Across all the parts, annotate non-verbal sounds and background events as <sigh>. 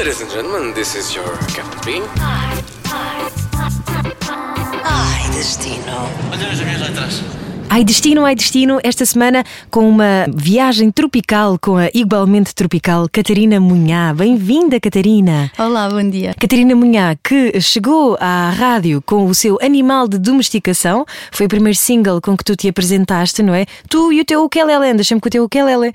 Ladies and gentlemen, this is your Captain Bean. Ai, destino. Olha as minhas letras. Ai Destino, Ai Destino, esta semana com uma viagem tropical com a igualmente tropical Catarina Munhá. Bem-vinda, Catarina. Olá, bom dia. Catarina Munhá, que chegou à rádio com o seu animal de domesticação, foi o primeiro single com que tu te apresentaste, não é? Tu e o teu ukelele, sempre com o teu ukelele.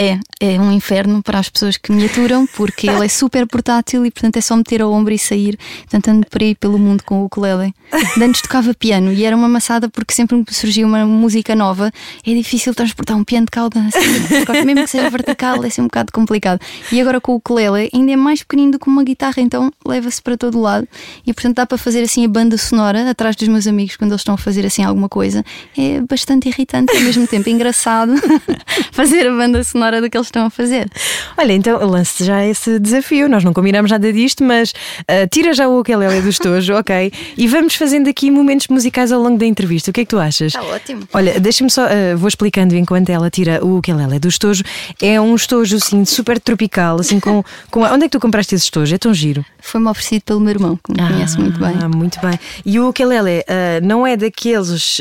É, é um inferno para as pessoas que me aturam, porque ele é super portátil e, portanto, é só meter ao ombro e sair. Portanto, ando por aí pelo mundo com o ukulele. Antes tocava piano e era uma maçada porque sempre me surgia uma música nova, é difícil transportar um piano de cauda assim, mesmo que seja vertical, é assim um bocado complicado. E agora com o ukulele ainda é mais pequenino do que uma guitarra, então leva-se para todo lado e portanto dá para fazer assim a banda sonora atrás dos meus amigos quando eles estão a fazer assim alguma coisa. É bastante irritante e ao mesmo tempo engraçado <laughs> fazer a banda sonora do que eles estão a fazer. Olha, então lance já esse desafio. Nós não combinamos nada disto, mas uh, tira já o ukulele do estojo, <laughs> ok? E vamos fazendo aqui momentos musicais ao longo da entrevista. O que é que tu achas? Está ótimo. Olha, deixa-me só, uh, vou explicando enquanto ela tira o ukulele do estojo. É um estojo assim super tropical, assim com, com. Onde é que tu compraste esse estojo? É tão giro. Foi-me oferecido pelo meu irmão, que me ah, conhece muito bem. Ah, muito bem. E o ukulele uh, não é daqueles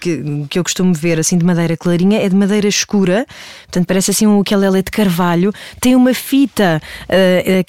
que, que eu costumo ver assim de madeira clarinha, é de madeira escura. Portanto, parece assim um ukulele de carvalho. Tem uma fita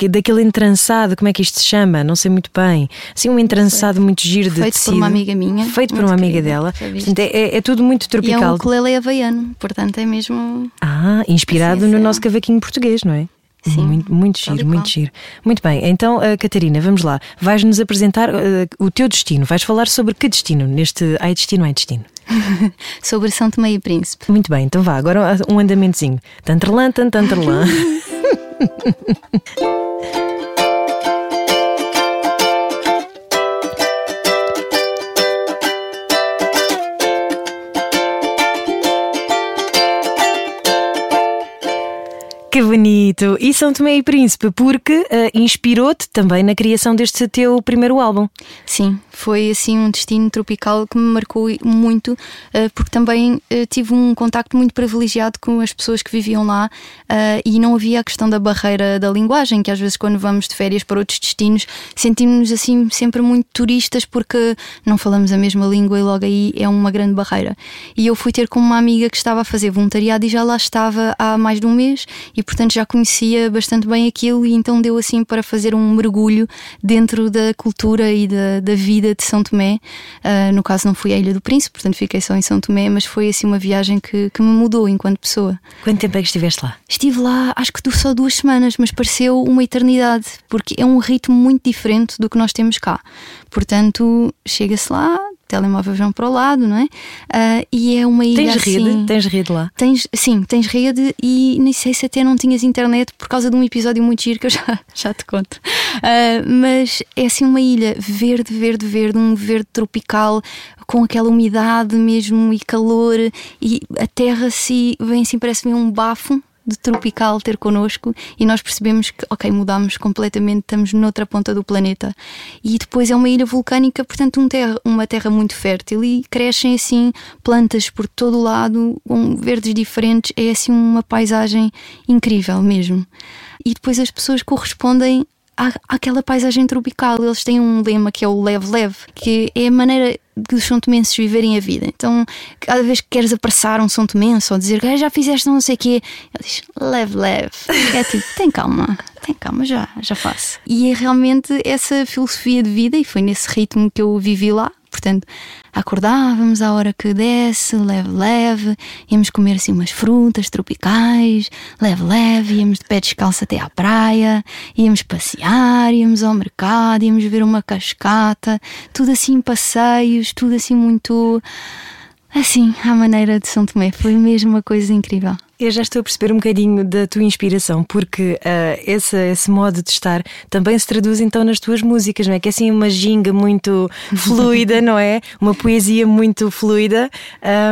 daquele entrançado, como é que isto se chama? Não sei muito bem. Assim, um entrançado muito giro de Feito tecido. por uma amiga minha. Feito por uma amiga dela. Portanto, é, é, tudo muito tropical. E é um ukulele havaiano, portanto é mesmo. Ah, inspirado no nosso cavaquinho português, não é? Sim, muito, muito giro, muito giro. Muito bem, então, uh, Catarina, vamos lá. Vais-nos apresentar uh, o teu destino. Vais falar sobre que destino neste Ai Destino, Ai Destino? <laughs> sobre São Tomé e Príncipe. Muito bem, então vá, agora um andamentozinho. Tantrelã, tantantrelã. <laughs> Que bonito! E São Tomé e Príncipe, porque uh, inspirou-te também na criação deste teu primeiro álbum. Sim, foi assim um destino tropical que me marcou muito, uh, porque também uh, tive um contacto muito privilegiado com as pessoas que viviam lá e não havia a questão da barreira da linguagem, que às vezes quando vamos de férias para outros destinos sentimos-nos assim sempre muito turistas porque não falamos a mesma língua e logo aí é uma grande barreira. E eu fui ter com uma amiga que estava a fazer voluntariado e já lá estava há mais de um mês e portanto já conhecia bastante bem aquilo e então deu assim para fazer um mergulho dentro da cultura e da, da vida de São Tomé. Uh, no caso não fui à Ilha do Príncipe, portanto fiquei só em São Tomé, mas foi assim uma viagem que, que me mudou enquanto pessoa. Quanto tempo é que estiveste lá? Estive lá acho que só duas semanas, mas pareceu uma eternidade, porque é um ritmo muito diferente do que nós temos cá. Portanto, chega-se lá, telemóvel vão para o lado, não é? Uh, e é uma ilha Tens assim, rede? Tens rede lá? Tens, sim, tens rede e nem sei se até não tinhas internet por causa de um episódio muito giro que eu já, <laughs> já te conto. Uh, mas é assim uma ilha verde, verde, verde, um verde tropical com aquela umidade mesmo e calor e a terra assim, vem assim, parece-me um bafo de tropical ter connosco e nós percebemos que, ok, mudámos completamente, estamos noutra ponta do planeta. E depois é uma ilha vulcânica, portanto, um terra, uma terra muito fértil e crescem assim plantas por todo o lado, com verdes diferentes, é assim uma paisagem incrível mesmo. E depois as pessoas correspondem à, àquela paisagem tropical. Eles têm um lema que é o leve-leve, que é a maneira que os São Tomenses viverem a vida. Então, cada vez que queres apressar um São Tomense ou dizer que já fizeste não sei o quê, ele diz leve, leve. É tipo, <laughs> tem calma, tem calma, já, já faço. E é realmente essa filosofia de vida, e foi nesse ritmo que eu vivi lá. Portanto, acordávamos à hora que desce, leve, leve, íamos comer assim umas frutas tropicais, leve, leve, íamos de pé descalço até à praia, íamos passear, íamos ao mercado, íamos ver uma cascata, tudo assim passeios, tudo assim muito assim, à maneira de São Tomé. Foi mesmo uma coisa incrível. Eu já estou a perceber um bocadinho da tua inspiração, porque uh, esse, esse modo de estar também se traduz então nas tuas músicas, não é? Que é assim uma ginga muito <laughs> fluida, não é? Uma poesia muito fluida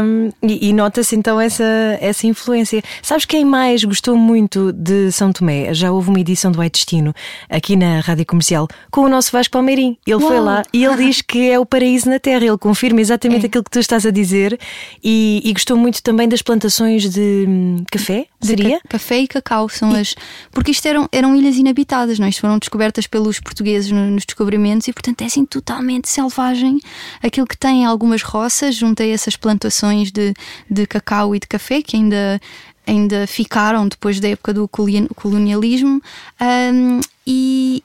um, e, e nota-se então essa, essa influência. Sabes quem mais gostou muito de São Tomé? Já houve uma edição do Ai Destino aqui na Rádio Comercial com o nosso Vasco Palmeirim. Ele Uau. foi lá e ele diz que é o paraíso na Terra. Ele confirma exatamente é. aquilo que tu estás a dizer e, e gostou muito também das plantações de café? Seria? ca- café e cacau são as. Porque isto eram, eram ilhas inabitadas, não é? Isto foram descobertas pelos portugueses no- nos descobrimentos e, portanto, é assim totalmente selvagem. Aquilo que tem algumas roças, junto a essas plantações de, de cacau e de café que ainda, ainda ficaram depois da época do coloni- colonialismo. Ahm, e.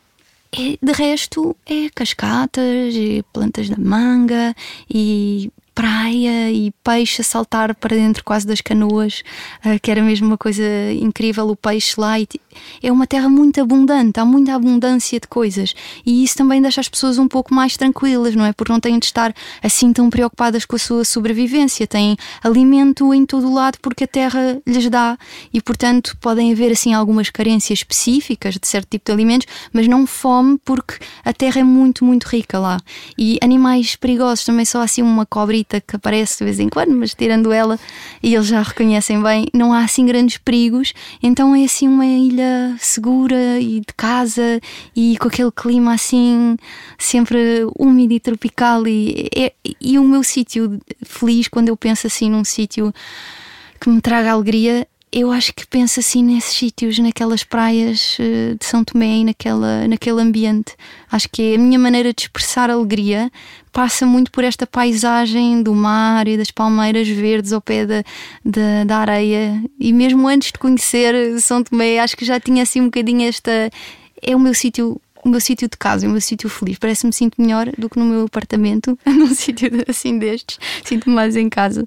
de resto é cascatas, e plantas da manga e praia e peixe a saltar para dentro quase das canoas, ah, que era mesmo uma coisa incrível o peixe lá. E é uma terra muito abundante, há muita abundância de coisas e isso também deixa as pessoas um pouco mais tranquilas, não é? Porque não têm de estar assim tão preocupadas com a sua sobrevivência, têm alimento em todo o lado porque a terra lhes dá e, portanto, podem haver assim algumas carências específicas de certo tipo de alimentos, mas não fome porque a terra é muito, muito rica lá. E animais perigosos também só assim uma cobrita que aparece de vez em quando, mas tirando ela, e eles já reconhecem bem, não há assim grandes perigos, então é assim uma ilha segura e de casa e com aquele clima assim sempre úmido e tropical. E, é- e o meu sítio feliz quando eu penso assim num sítio que me traga alegria eu acho que penso assim nesses sítios, naquelas praias eh, de São Tomé e naquela, naquele ambiente. Acho que a minha maneira de expressar alegria passa muito por esta paisagem do mar e das palmeiras verdes ao pé da, da, da areia. E mesmo antes de conhecer São Tomé, acho que já tinha assim um bocadinho esta. É o meu sítio. O meu sítio de casa, o meu sítio feliz. Parece-me me sinto melhor do que no meu apartamento, <laughs> num sítio assim destes. Sinto-me mais em casa.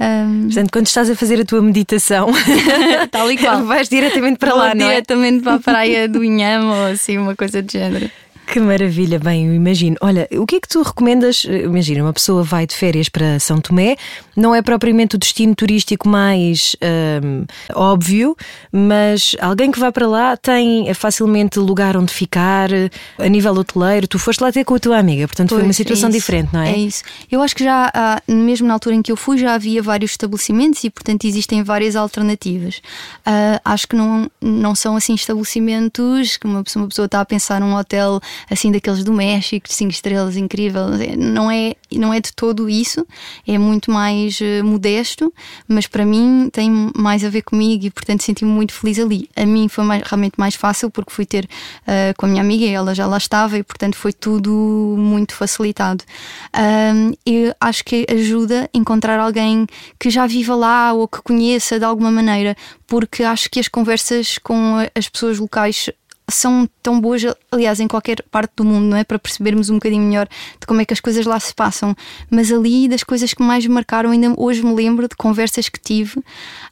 Ahm, Portanto, quando estás a fazer a tua meditação, <laughs> Tal e qual. <laughs> vais diretamente para Vou lá, não é? diretamente para a praia do Inhame ou assim, uma coisa de género. Que maravilha, bem, eu imagino. Olha, o que é que tu recomendas? Imagina, uma pessoa vai de férias para São Tomé, não é propriamente o destino turístico mais hum, óbvio, mas alguém que vai para lá tem facilmente lugar onde ficar, a nível hoteleiro. Tu foste lá ter com a tua amiga, portanto foi uma Pois, situação é isso, diferente, não é? É isso. Eu acho que já, há, mesmo na altura em que eu fui, já havia vários estabelecimentos e, portanto, existem várias alternativas. Ah, acho que não, não são assim estabelecimentos que uma pessoa, uma pessoa está a pensar num hotel assim daqueles do México, de 5 estrelas, incrível. Não é, não é de todo isso, é muito mais eh, modesto, mas para mim tem mais a ver comigo e, portanto, senti-me muito feliz ali. A mim foi mais- realmente mais fácil porque fui ter ah, com a minha amiga e ela já lá estava e, portanto, foi tudo muito facilitado. Ahm, eu acho que ajuda encontrar alguém que já viva lá ou que conheça de alguma maneira, porque acho que as conversas com as pessoas locais são tão boas, aliás, em qualquer parte do mundo, não é? Para percebermos um bocadinho melhor de como é que as coisas lá se passam. Mas ali, das coisas que mais me marcaram, ainda hoje me lembro de conversas que tive,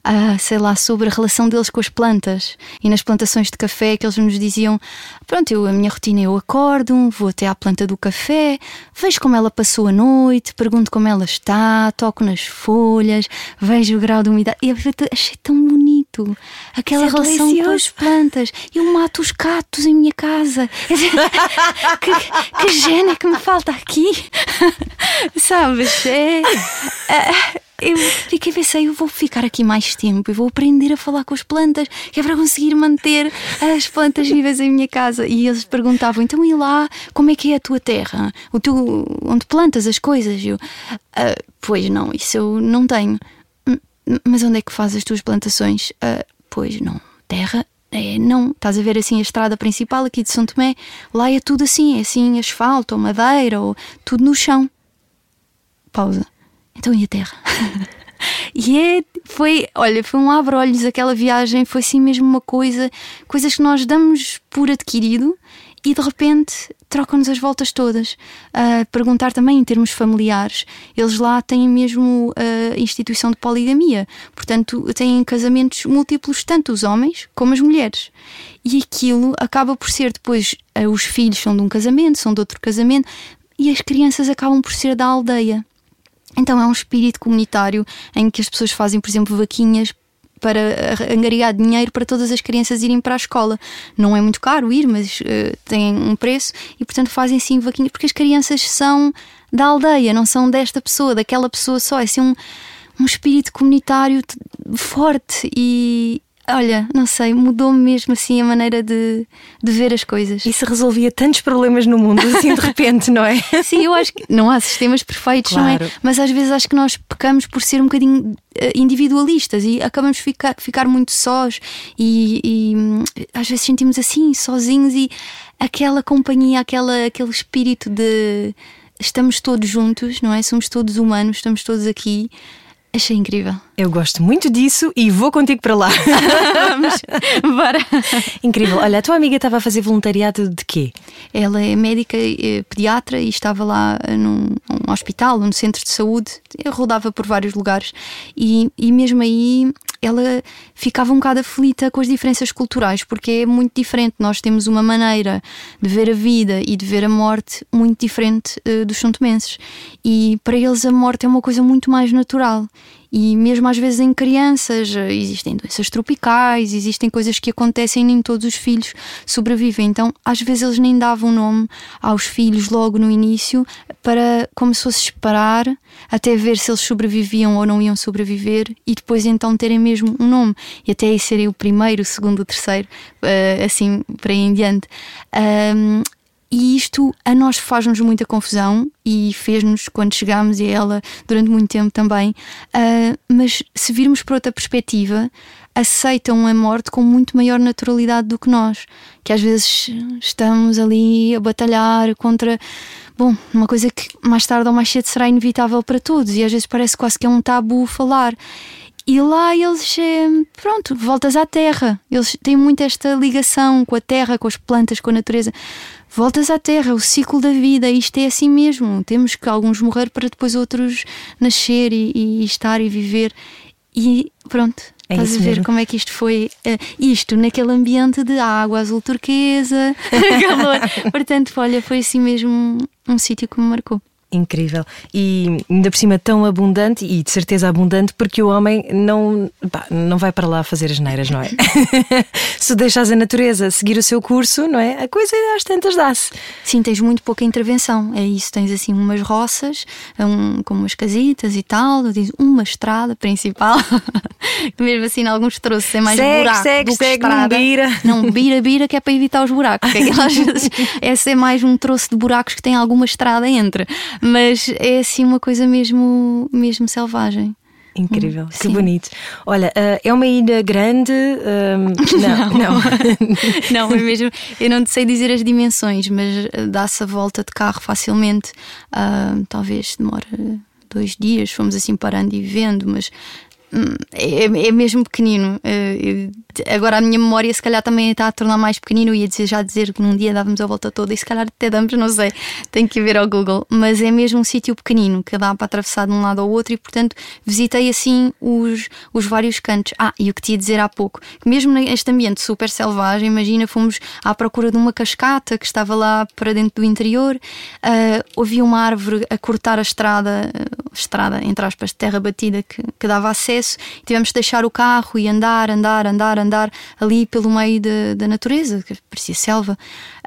ah, sei lá, sobre a relação deles com as plantas e nas plantações de café, que eles nos diziam: pronto, eu, a minha rotina eu acordo, vou até à planta do café, vejo como ela passou a noite, pergunto como ela está, toco nas folhas, vejo o grau de umidade. E achei tão bonito aquela é relação com as delicioso. plantas. Eu mato os gatos em minha casa. <laughs> que, que gênio que me falta aqui. <laughs> Sabes? É, é, eu fiquei pensei, eu vou ficar aqui mais tempo e vou aprender a falar com as plantas, que é para conseguir manter as plantas vivas em minha casa. E eles perguntavam, então e lá, como é que é a tua terra? O teu, onde plantas as coisas? Eu, "Ah, pois não, isso eu não tenho. "Hum, Mas onde é que fazes as tuas plantações? "Ah, pois não, terra é, não, estás a ver assim a estrada principal aqui de São Tomé, lá é tudo assim, é assim asfalto ou madeira ou tudo no chão. Pausa. Então e a terra? <laughs> e é, foi, olha, foi um abre-olhos aquela viagem, foi assim mesmo uma coisa, coisas que nós damos por adquirido e de repente trocam-nos as voltas todas. A perguntar também em termos familiares, eles lá têm mesmo a instituição de poligamia, portanto têm casamentos múltiplos, tanto os homens como as mulheres. E aquilo acaba por ser depois, eh, os filhos são de um casamento, são de outro casamento, e as crianças acabam por ser da aldeia. Então é um espírito comunitário em que as pessoas fazem, por exemplo, vaquinhas para angariar dinheiro para todas as crianças irem para a escola. Não é muito caro ir, mas uh, tem um preço e, portanto, fazem sim vaquinhas porque as crianças são da aldeia, não são desta pessoa, daquela pessoa só. É assim um, um espírito comunitário forte e olha, não sei, mudou-me mesmo assim a maneira de, de ver as coisas. Isso resolvia tantos problemas no mundo, assim de repente, não é? <laughs> Sim, eu acho que não há sistemas perfeitos, não é? Claro. Mas às vezes acho que nós pecamos por ser um bocadinho eh, individualistas e acabamos de ficar, ficar muito sós e, e, hum, às vezes sentimos assim, sozinhos e aquela companhia, aquela, aquele espírito de estamos todos juntos, não é? Somos todos humanos, estamos todos aqui. Achei incrível. Eu gosto muito disso e vou contigo para lá. <laughs> Vamos, bora. Incrível. Olha, a tua amiga estava a fazer voluntariado de quê? Ela é médica eh, pediatra e estava lá eh, num, num hospital, num centro de saúde. Eu rodava por vários lugares e, e mesmo aí ela ficava um bocado aflita com as diferenças culturais, porque é muito diferente. Nós temos uma maneira de ver a vida e de ver a morte muito diferente eh, dos santomenses. E para eles a morte é uma coisa muito mais natural. E mesmo às vezes em crianças eh, existem doenças tropicais, existem coisas que acontecem nem todos os filhos sobrevivem. Então, às vezes eles nem davam nome aos filhos logo no início para como se fosse esperar até ver se eles sobreviviam ou não iam sobreviver e depois então terem mesmo um nome. E até aí serem o primeiro, o segundo, o terceiro, eh, assim para aí em diante. E isto a nós faz-nos muita confusão e fez-nos quando chegámos a ela durante muito tempo também. Ah, mas se virmos por outra perspectiva, aceitam a morte com muito maior naturalidade do que nós, que às vezes estamos ali a batalhar contra. Bom, uma coisa que mais tarde ou mais cedo será inevitável para todos e às vezes parece quase que é um tabu falar. E lá eles, eh, pronto, voltas à terra. Eles têm muito esta ligação com a terra, com as plantas, com a natureza. Voltas à terra, o ciclo da vida, isto é assim mesmo. Temos que alguns morrer para depois outros nascer e, e estar e viver. E pronto, É estás a ver mesmo. como é que isto foi. eh, isto naquele ambiente de água azul turquesa, <laughs> calor. <laughs> Portanto, olha, foi assim mesmo um, um sítio que me marcou. Incrível. E ainda por cima tão abundante e de certeza abundante porque o homem não, pá, não vai para lá fazer as neiras, não é? <laughs> Se deixas a natureza seguir o seu curso, não é? A coisa às tantas dá-se. Sim, tens muito pouca intervenção. É isso, tens assim umas roças, um, com umas casitas e tal, tens uma estrada principal. <laughs> Mesmo assim, em alguns troços é mais Segue, buraco segue, do que segue, não bira. Não, bira, bira, que é para evitar os buracos. Que aquilo, às <laughs> vezes, é mais um troço de buracos que tem alguma estrada entre. Mas é assim uma coisa mesmo, mesmo selvagem. Incrível, que sim. bonito. Olha, ah, é uma ilha grande. ah, <laughs> não, não. <laughs> Não, é mesmo. Eu não sei dizer as dimensões, mas eh, dá-se a volta de carro facilmente. Ah, talvez demore dois dias, fomos assim parando e vendo, mas hum, é, é mesmo pequenino. Eh, agora a minha memória se calhar também está a tornar mais pequenino. Ia dizer, já dizer que num dia dávamos a volta toda e se calhar até damos, não sei. Tenho que ver ao Google. Mas é mesmo um sítio pequenino que dá para atravessar de um lado ao outro e, portanto, visitei assim os, os vários cantos. Ah, e o que te ia dizer há pouco, que mesmo neste ambiente super selvagem, imagina, fomos à procura de uma cascata que estava lá para dentro do interior, ah, havia uma árvore a cortar a estrada, estrada, entre aspas, de terra batida que, que dava acesso, tivemos de deixar o carro e andar, andar, andar, andar ali pelo meio da- da natureza, que parecia selva.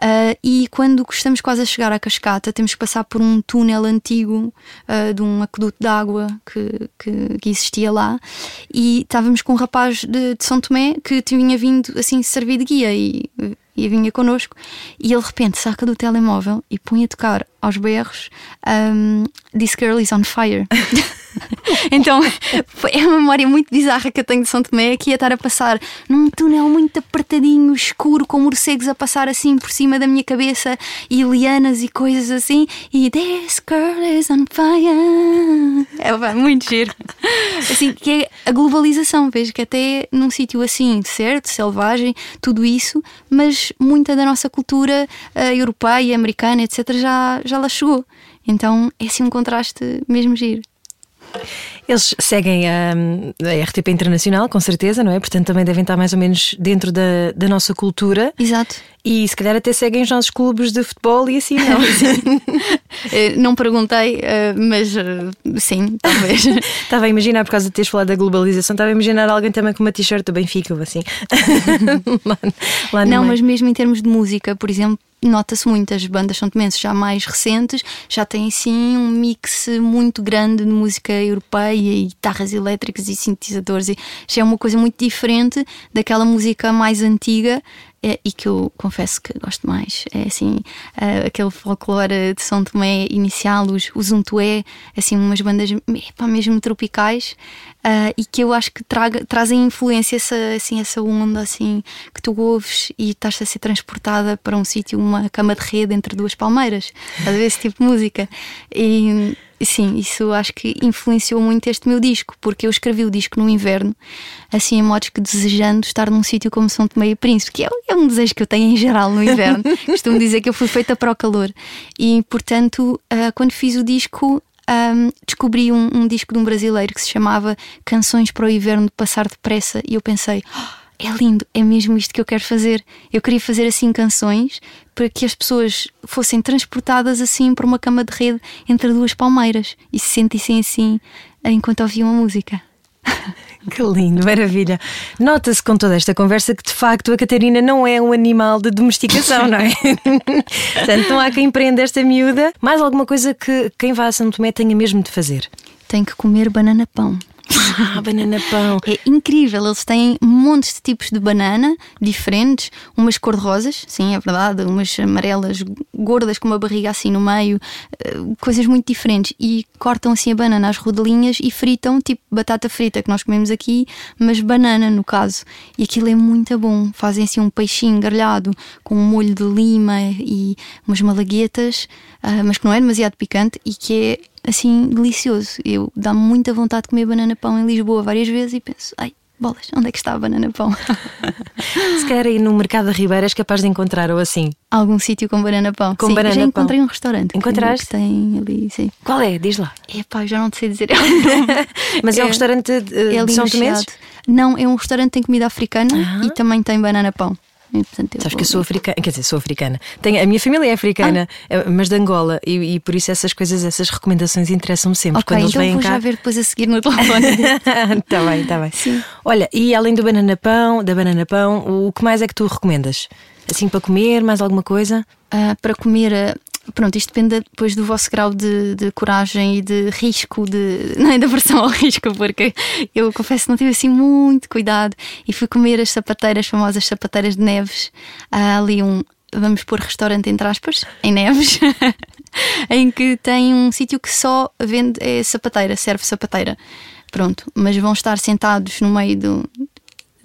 Ah, e quando estamos quase a chegar à cascata, temos que passar por um túnel antigo ah, de um aqueduto de água que, que, que existia lá. E estávamos com um rapaz de, de São Tomé que tinha vindo assim servir de guia e, e vinha connosco. E ele de repente saca do telemóvel e põe a tocar aos berros um, This Girl is on Fire. <laughs> <laughs> então é uma memória muito bizarra que eu tenho de São Tomé que ia estar a passar num túnel muito apertadinho, escuro, com morcegos a passar assim por cima da minha cabeça e lianas e coisas assim. E This Girl is on Fire. É muito giro. Assim, que é a globalização, vejo que até num sítio assim, certo, selvagem, tudo isso, mas muita da nossa cultura eh, europeia, americana, etc., já, já lá chegou. Então é assim um contraste mesmo giro. Eles seguem a, a RTP Internacional, com certeza, não é? Portanto, também devem estar mais ou menos dentro da, da nossa cultura. Exato. E se calhar até seguem os nossos clubes de futebol e assim, não? <laughs> Eh, não perguntei, eh, mas eh, sim, talvez. <laughs> Estava a imaginar, por causa de teres falado da globalização, estava a imaginar alguém também com uma t-shirt do Benfica ou assim. <laughs> lá, lá Não, mas mesmo em termos de música, por exemplo, nota-se muito, as bandas são tomenses já mais recentes, já têm sim um mix muito grande de música europeia e guitarras elétricas e sintetizadores, e já é uma coisa muito diferente daquela música mais antiga é, e que eu confesso que gosto mais. É assim, uh, aquele folclore de São Tomé inicial, os, os Untué, assim, umas bandas epa, mesmo tropicais uh, e que eu acho que traga, trazem influência, essa, assim, essa onda assim, que tu ouves e estás a ser transportada para um sítio, uma cama de rede entre duas palmeiras. Ver esse tipo de música. E Sim, isso acho que influenciou muito este meu disco, porque eu escrevi o disco no inverno, assim, em modos que desejando estar num sítio como São Tomé e Príncipe, que é, é, um desejo que eu tenho em geral no inverno. <laughs> Costumo dizer que eu fui feita para o calor. E, portanto, uh, quando fiz o disco, um, descobri um, um, disco de um brasileiro que se chamava Canções para o Inverno de Passar Depressa, e eu pensei. Oh, é lindo, é mesmo isto que eu quero fazer. Eu queria fazer assim canções para que as pessoas fossem transportadas assim para uma cama de rede entre duas palmeiras e se sentissem assim enquanto ouviam a música. <laughs> Que lindo, maravilha. Nota-se com toda esta conversa que de facto a Catarina não é um animal de domesticação, não é? <laughs> Portanto, não há quem empreenda esta miúda. Mais alguma coisa que quem vá a São Tomé tenha mesmo de fazer? Tem que comer banana pão. <laughs> Ah, banana pão. É incrível, eles têm montes de tipos de banana diferentes, umas cor-de-rosas, sim, é verdade, umas amarelas gordas com uma barriga assim no meio, eh, coisas muito diferentes. E cortam assim a banana às rodelinhas e fritam, tipo batata frita que nós comemos aqui, mas banana no caso. E aquilo é muito bom. Fazem assim um peixinho grelhado com um molho de lima e umas malaguetas, ah, mas que não é demasiado picante e que é assim delicioso. Eu dá-me muita vontade de comer banana pão em Lisboa várias vezes e penso, ai, bolas, onde é que está a banana pão? <laughs> Se calhar aí no Mercado da Ribeira és capaz de encontrar ou assim. Algum sítio com banana pão. Com sim, banana já pão. encontrei um restaurante. Encontraste? Que tem ali, sim. Qual é? Diz lá. É pá, já não te sei dizer. <laughs> <laughs> Mas é, um restaurante de, é de São Tomé? Não, é um restaurante que tem comida africana Ah. e também tem banana pão. E, portanto, eu Sabes que eu sou africana, quer dizer, sou africana. Tenho, a minha família é africana, eh, mas de Angola, e, e por isso essas coisas, essas recomendações interessam-me sempre. Ok, Quando eles então vêm vou cá. já ver depois a seguir no telefone. Está <laughs> bem, está bem. Sim. Olha, e além do banana pão, da banana pão, o que mais é que tu recomendas? Assim para comer, mais alguma coisa? Ah, para comer. Pronto, isto depende depois do vosso grau de, de coragem e de risco, de, <laughs> não é da versão ao risco, porque eu confesso que não tive assim muito cuidado e fui comer as sapateiras, famosas sapateiras de Neves. Ali um, vamos pôr restaurante entre aspas, em Neves, <laughs> em que tem um sítio que só vende é sapateira, serve sapateira. Pronto, mas vão estar sentados no meio do,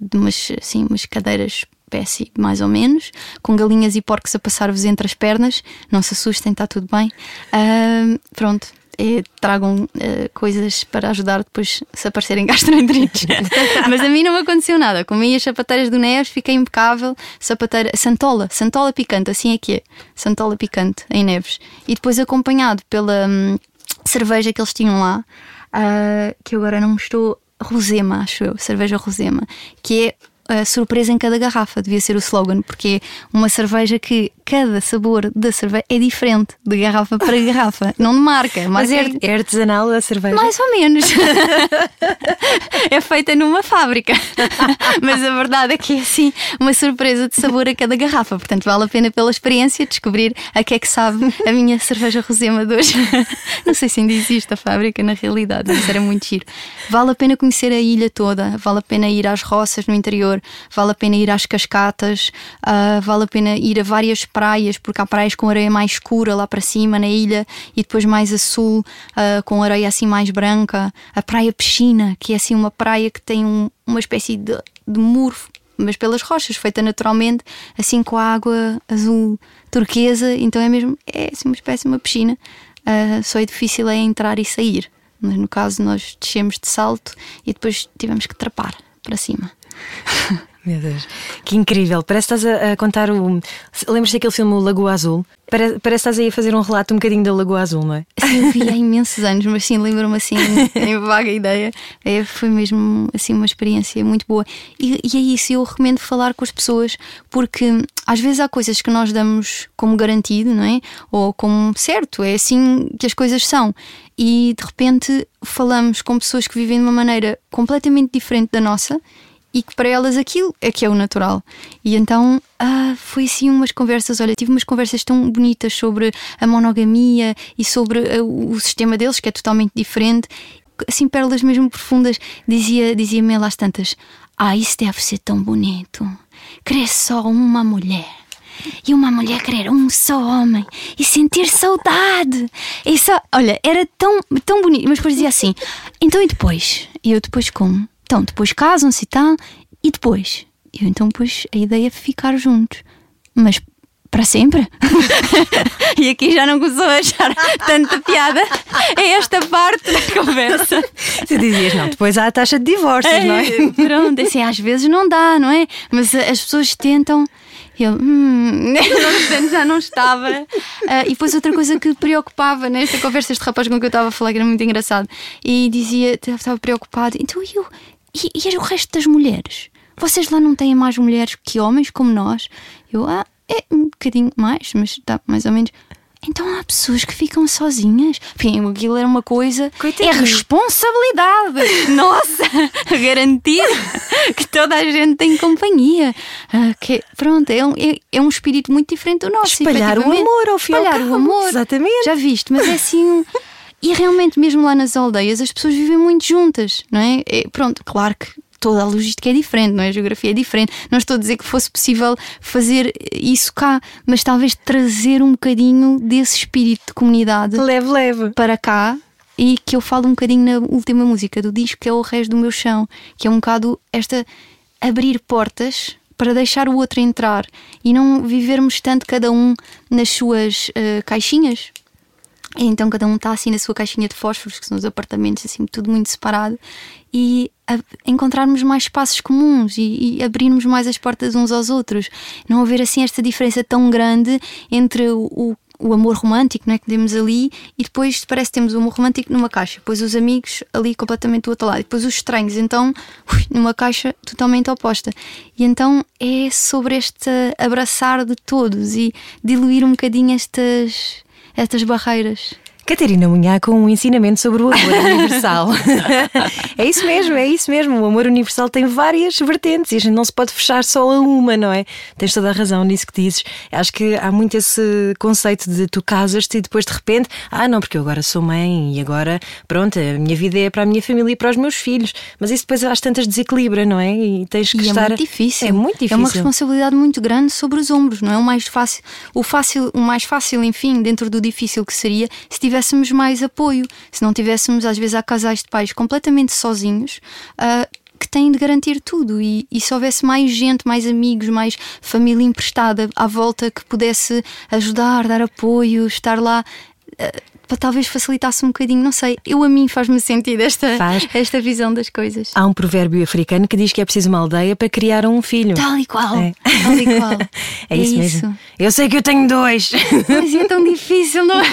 de umas, assim, umas cadeiras espécie, mais ou menos, com galinhas e porcos a passar-vos entre as pernas. Não se assustem, está tudo bem. Ahm, pronto. tragam eh, coisas para ajudar depois se aparecerem <laughs> gastroenterites. <laughs> Mas a mim não me aconteceu nada. Comi as sapateiras do Neves, fiquei impecável. Sapateira, Santola, Santola picante, assim é que é. Santola picante em Neves. E depois acompanhado pela hum, cerveja que eles tinham lá, ah, que eu agora não me estou. Rosema, acho eu, cerveja Rosema, que é a surpresa em cada garrafa, devia ser o slogan, porque é uma cerveja que cada sabor da cerveja é diferente de garrafa para garrafa, não de marca, mas, Mas é, é artesanal a cerveja? mais ou menos. <laughs> é feita numa fábrica. Mas a verdade é que é assim uma surpresa de sabor a cada garrafa. Portanto, vale a pena pela experiência descobrir a que é que sabe a minha cerveja rosema de hoje. <laughs> Não sei se ainda existe a fábrica na realidade, mas era muito giro. Vale a pena conhecer a ilha toda, vale a pena ir às roças no interior, vale a pena ir às cascatas, ah, vale a pena ir a várias praias, porque há praias com areia mais escura lá para cima na ilha e depois mais a sul ah, com areia assim mais branca. A praia Piscina, que é assim uma praia que tem um- uma espécie de, de muro, mas pelas rochas, feita naturalmente, assim com a água azul turquesa, então é mesmo é assim uma espécie de uma piscina. Ah, só é difícil é entrar e sair. Mas no caso nós descemos de salto e depois tivemos que trapar para cima. <laughs> Meu Deus, que incrível. Parece que estás a, a contar o. Lembras-te daquele filme O Lagoa Azul? Parece, parece que estás aí a fazer um relato um bocadinho da Lagoa Azul, não é? Sim, eu vi há <laughs> imensos anos, mas sim, lembro-me assim, em vaga ideia. É, foi mesmo assim uma experiência muito boa. E, e é isso, eu recomendo falar com as pessoas, porque às vezes há coisas que nós damos como garantido, não é? Ou como certo, é assim que as coisas são. E de repente falamos com pessoas que vivem de uma maneira completamente diferente da nossa. E que para elas aquilo é que é o natural. E então ah, foi assim umas conversas, olha, tive umas conversas tão bonitas sobre a monogamia e sobre ah, o sistema deles, que é totalmente diferente. Assim, pérolas mesmo profundas, dizia, dizia-me ela às tantas: Ah, isso deve ser tão bonito. Querer só uma mulher e uma mulher querer um só homem e sentir saudade. Só, olha, era tão, tão bonito. Mas depois dizia assim: então e depois? E eu depois como? Então, depois casam-se e tal. E depois? Eu então, depois a ideia é ficar juntos. Mas para sempre? <laughs> e aqui já não começou a achar tanta piada. É esta parte da conversa. Tu dizias, não, depois há a taxa de divórcios, não é? Pronto, assim, às vezes não dá, não é? Mas as pessoas tentam. Eu, hum, <laughs> já não estava. Uh, e depois outra coisa que preocupava nesta conversa, este rapaz com que eu estava a falar, que era muito engraçado, e dizia, estava preocupado, então eu, e, e o resto das mulheres? Vocês lá não têm mais mulheres que homens como nós? Eu, ah, é um bocadinho mais, mas está mais ou menos. Então há pessoas que ficam sozinhas. Enfim, aquilo era uma coisa. Coitadinho. É responsabilidade <laughs> nossa garantir que toda a gente tem companhia. Ah, que, pronto, é um, é, é um espírito muito diferente do nosso. Espalhar o amor ao fim ao Espalhar o amor. Exatamente. Já viste, mas é assim. E realmente, mesmo lá nas aldeias, as pessoas vivem muito juntas, não é? É, pronto, claro que toda a logística é diferente, não é? A geografia é diferente. Não estou a dizer que fosse possível fazer isso cá, mas talvez trazer um bocadinho desse espírito de comunidade Leve, leve. para cá e que eu falo um bocadinho na última música do disco, que é o Reis do Meu Chão, que é um bocado esta abrir portas para deixar o outro entrar e não vivermos tanto cada um nas suas eh, caixinhas. Então cada um está assim na sua caixinha de fósforos, que são os apartamentos, assim, tudo muito separado, e encontrarmos mais espaços comuns e, e abrirmos mais as portas uns aos outros. Não haver assim esta diferença tão grande entre o, o, o amor romântico não é, que temos ali e depois parece que temos o amor romântico numa caixa, depois os amigos ali completamente do outro lado, depois os estranhos, então ui, numa caixa totalmente oposta. E então é sobre este abraçar de todos e diluir um bocadinho estas estas barreiras. Catarina Munhá com um ensinamento sobre o amor universal. <laughs> é isso mesmo, é isso mesmo. O amor universal tem várias vertentes e a gente não se pode fechar só a uma, não é? Tens toda a razão nisso que dizes. Acho que há muito esse conceito de tu casas-te e depois de repente, ah, não, porque eu agora sou mãe e agora, pronto, a minha vida é para a minha família e para os meus filhos. Mas isso depois às tantas desequilibra, não é? E tens que E estar. é muito difícil. É muito difícil. É uma responsabilidade muito grande sobre os ombros, não é? O mais fácil, o fácil, o mais fácil, enfim, dentro do difícil que seria se tivéssemos mais apoio, se não tivéssemos, às vezes, há casais de pais completamente sozinhos. ah, que têm de garantir tudo e, e se houvesse mais gente, mais amigos, mais família emprestada à volta que pudesse ajudar, dar apoio, estar lá, ah, para talvez facilitasse um bocadinho, não sei. Eu a mim faz-me sentido esta, Faz. <laughs> esta visão das coisas. Há um provérbio africano que diz que é preciso uma aldeia para criar um filho. Tal e qual. É. Tal e qual. <laughs> É isso mesmo. Eu sei que eu tenho dois. Mas é tão difícil, não é?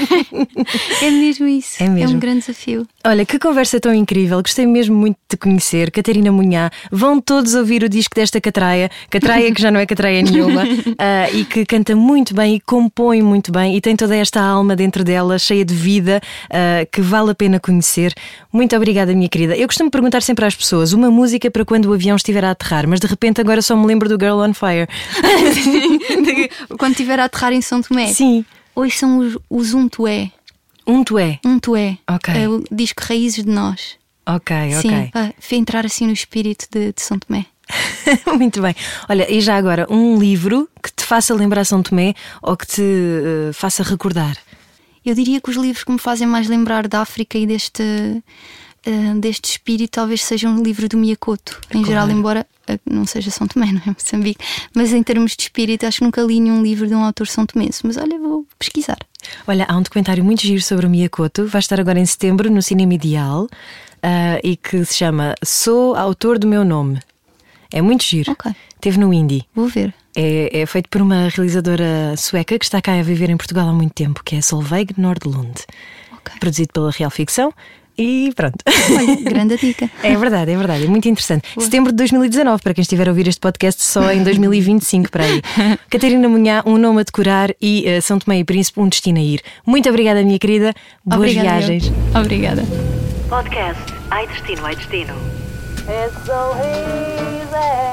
<laughs> É mesmo isso. É mesmo. um grande desafio. Olha, que conversa tão incrível. Gostei mesmo muito de te conhecer. Catarina Munhá. Vão todos ouvir o disco desta Catraia. Catraia que já não é Catraia nenhuma. ah, e que canta muito bem e compõe muito bem. E tem toda esta alma dentro dela, cheia de vida, ah, que vale a pena conhecer. Muito obrigada, minha querida. Eu costumo perguntar sempre às pessoas uma música para quando o avião estiver a aterrar, mas de repente agora só me lembro do Girl on Fire. <laughs> Quando estiver a aterrar em São Tomé, Sim. hoje são os, os Um Tu É. Um tu é. Um Tu É. Ok. É o disco Raízes de Nós. Ok, Sim, ok. para entrar assim no espírito de, de São Tomé. <laughs> Muito bem. Olha, e já agora, um livro que te faça lembrar São Tomé ou que te eh, faça recordar? Eu diria que os livros que me fazem mais lembrar da África e deste, eh, deste espírito talvez seja um livro do Miyakoto. Em Claro. geral, embora eh, não seja São Tomé, <laughs> não é Moçambique, mas em termos de espírito, acho que nunca li nenhum livro de um autor são tomense. Mas olha, vou pesquisar. Olha, há um documentário muito giro sobre o Miyakoto, vai estar agora em setembro no Cinema Ideal ah, e que se chama Sou Autor do Meu Nome. É muito giro. Ok. Teve no Indie. Vou ver. É, é feito por uma realizadora sueca que está cá a viver em Portugal há muito tempo, que é Solveig Nordlund. Ok. Produzido pela Real Ficção. E pronto. Olha, <laughs> grande dica. É verdade, é verdade, é muito interessante. Setembro de 2019, para quem estiver a ouvir este podcast só em 2025 para aí. <laughs> Catarina Munhá, um nome a decorar e eh, São Tomé e Príncipe, um destino a ir. Muito obrigada, minha querida. Boas Obrigada, eu. viagens. Obrigada. Podcast Ai Destino, Ai Destino. It's so easy